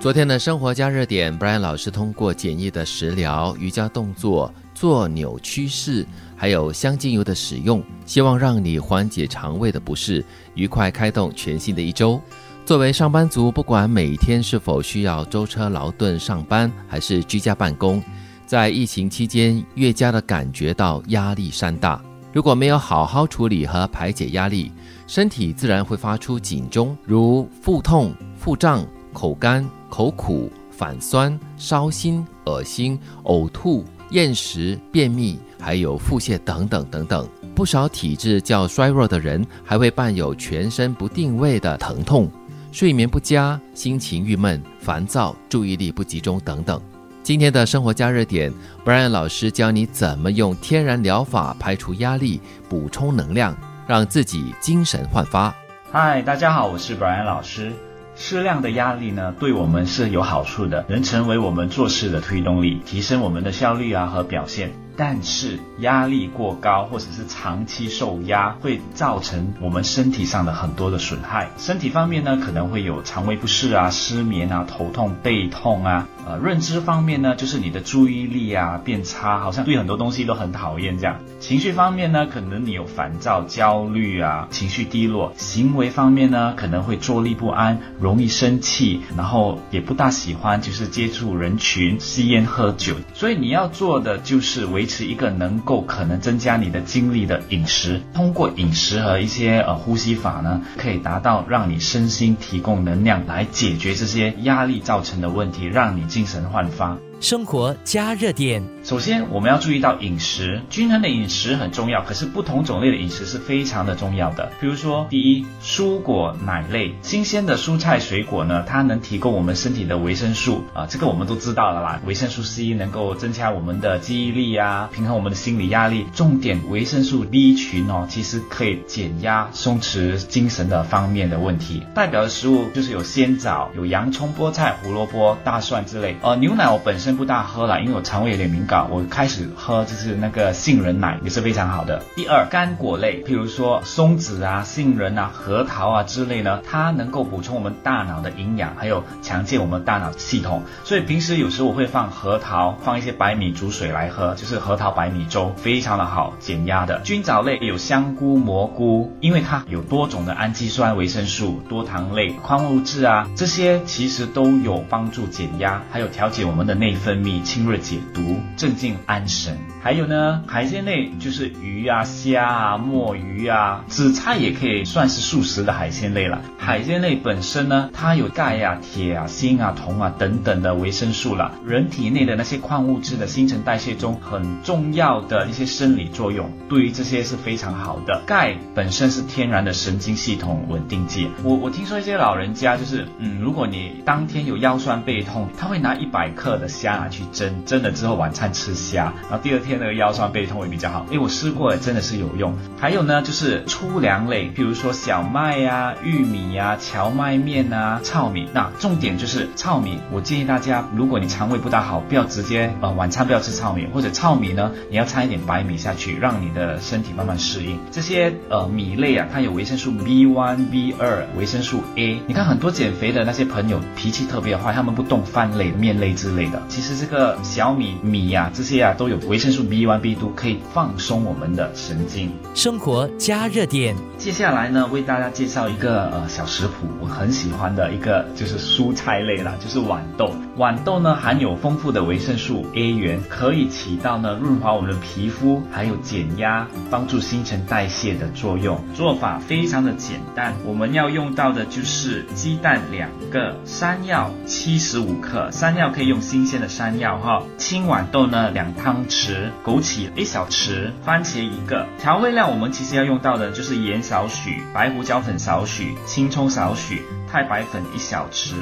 昨天的生活加热点，Brian 老师通过简易的食疗、瑜伽动作、做扭曲式，还有香精油的使用，希望让你缓解肠胃的不适，愉快开动全新的一周。作为上班族，不管每天是否需要舟车劳顿上班，还是居家办公，在疫情期间越加的感觉到压力山大。如果没有好好处理和排解压力，身体自然会发出警钟，如腹痛、腹胀、口干。口苦、反酸、烧心、恶心、呕吐、厌食、便秘，还有腹泻等等等等。不少体质较衰弱的人，还会伴有全身不定位的疼痛、睡眠不佳、心情郁闷、烦躁、注意力不集中等等。今天的生活加热点，Brian 老师教你怎么用天然疗法排除压力、补充能量，让自己精神焕发。嗨，大家好，我是 Brian 老师。适量的压力呢，对我们是有好处的，能成为我们做事的推动力，提升我们的效率啊和表现。但是压力过高或者是长期受压，会造成我们身体上的很多的损害。身体方面呢，可能会有肠胃不适啊、失眠啊、头痛、背痛啊。呃，认知方面呢，就是你的注意力啊变差，好像对很多东西都很讨厌这样。情绪方面呢，可能你有烦躁、焦虑啊，情绪低落。行为方面呢，可能会坐立不安，容易生气，然后也不大喜欢就是接触人群、吸烟、喝酒。所以你要做的就是维。持一个能够可能增加你的精力的饮食，通过饮食和一些呃呼吸法呢，可以达到让你身心提供能量，来解决这些压力造成的问题，让你精神焕发。生活加热点。首先，我们要注意到饮食均衡的饮食很重要。可是不同种类的饮食是非常的重要的。比如说，第一，蔬果奶类，新鲜的蔬菜水果呢，它能提供我们身体的维生素啊，这个我们都知道了啦。维生素 C 能够增加我们的记忆力啊，平衡我们的心理压力。重点，维生素 B 群哦，其实可以减压、松弛精神的方面的问题。代表的食物就是有鲜枣、有洋葱、菠菜、胡萝卜、大蒜之类。呃，牛奶我本身。不大喝了，因为我肠胃有点敏感。我开始喝就是那个杏仁奶，也是非常好的。第二，干果类，譬如说松子啊、杏仁啊、核桃啊之类呢，它能够补充我们大脑的营养，还有强健我们大脑系统。所以平时有时候我会放核桃，放一些白米煮水来喝，就是核桃白米粥，非常的好，减压的。菌藻类有香菇、蘑菇，因为它有多种的氨基酸、维生素、多糖类、矿物质啊，这些其实都有帮助减压，还有调节我们的内。分泌清热解毒、镇静安神。还有呢，海鲜类就是鱼啊、虾啊、墨鱼啊，紫菜也可以算是素食的海鲜类了。海鲜类本身呢，它有钙啊、铁啊、锌啊、铜啊等等的维生素了。人体内的那些矿物质的新陈代谢中很重要的一些生理作用，对于这些是非常好的。钙本身是天然的神经系统稳定剂。我我听说一些老人家就是，嗯，如果你当天有腰酸背痛，他会拿一百克的虾拿去蒸，蒸了之后晚餐吃虾，然后第二天。那个腰酸背痛会比较好，因为我试过，真的是有用。还有呢，就是粗粮类，比如说小麦呀、玉米呀、荞麦面啊、糙米。那重点就是糙米，我建议大家，如果你肠胃不大好，不要直接呃晚餐不要吃糙米，或者糙米呢，你要掺一点白米下去，让你的身体慢慢适应。这些呃米类啊，它有维生素 B1、B2、维生素 A。你看很多减肥的那些朋友脾气特别坏，他们不动饭类、面类之类的。其实这个小米米呀，这些啊都有维生素。B one B two 可以放松我们的神经。生活加热点，接下来呢，为大家介绍一个呃小食谱，我很喜欢的一个就是蔬菜类啦，就是豌豆。豌豆呢含有丰富的维生素 A 源，可以起到呢润滑我们的皮肤，还有减压、帮助新陈代谢的作用。做法非常的简单，我们要用到的就是鸡蛋两个，山药七十五克，山药可以用新鲜的山药哈。青豌豆呢两汤匙。枸杞一小匙，番茄一个。调味料我们其实要用到的就是盐少许，白胡椒粉少许，青葱少许，太白粉一小匙，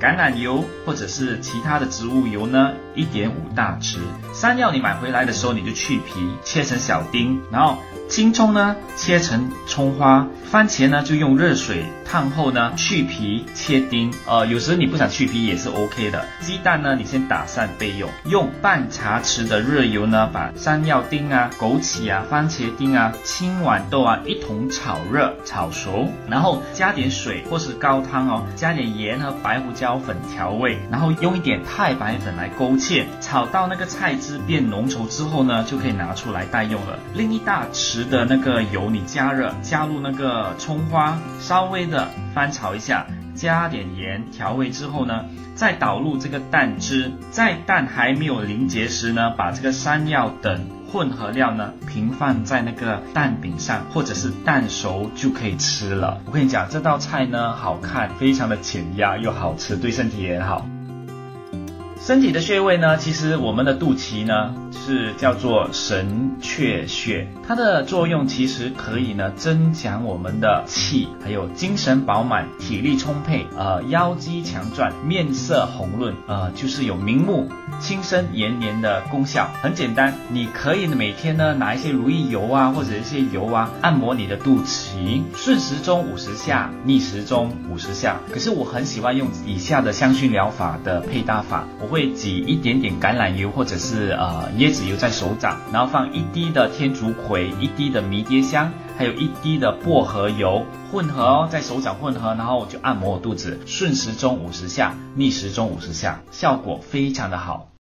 橄榄油或者是其他的植物油呢，一点五大匙。山药你买回来的时候你就去皮，切成小丁，然后青葱呢切成葱花，番茄呢就用热水烫后呢去皮切丁，呃，有时你不想去皮也是 OK 的。鸡蛋呢你先打散备用，用半茶匙的热油呢把山药丁啊、枸杞啊、番茄丁啊、青豌豆啊一同炒热炒熟，然后加点水或是高汤哦，加点盐和白胡椒粉调味，然后用一点太白粉来勾芡，炒到那个菜汁变浓稠之后呢，就可以拿出来待用了。另一大匙的那个油你加热，加入那个葱花，稍微的翻炒一下，加点盐调味之后呢，再倒入这个蛋汁，在蛋还没有凝结时呢，把这个山药等混合料呢平放在那个蛋饼上，或者是蛋熟就可以吃了。我跟你讲，这道菜呢好看，非常的减压又好吃，对身体也好。身体的穴位呢，其实我们的肚脐呢是叫做神阙穴，它的作用其实可以呢增强我们的气，还有精神饱满、体力充沛，呃腰肌强壮、面色红润，呃就是有明目、轻身、延年的功效。很简单，你可以每天呢拿一些如意油啊或者一些油啊按摩你的肚脐，顺时钟五十下，逆时钟五十下。可是我很喜欢用以下的香薰疗法的配搭法，我。会挤一点点橄榄油或者是呃椰子油在手掌，然后放一滴的天竺葵，一滴的迷迭香，还有一滴的薄荷油，混合哦，在手掌混合，然后我就按摩我肚子，顺时钟五十下，逆时钟五十下，效果非常的好。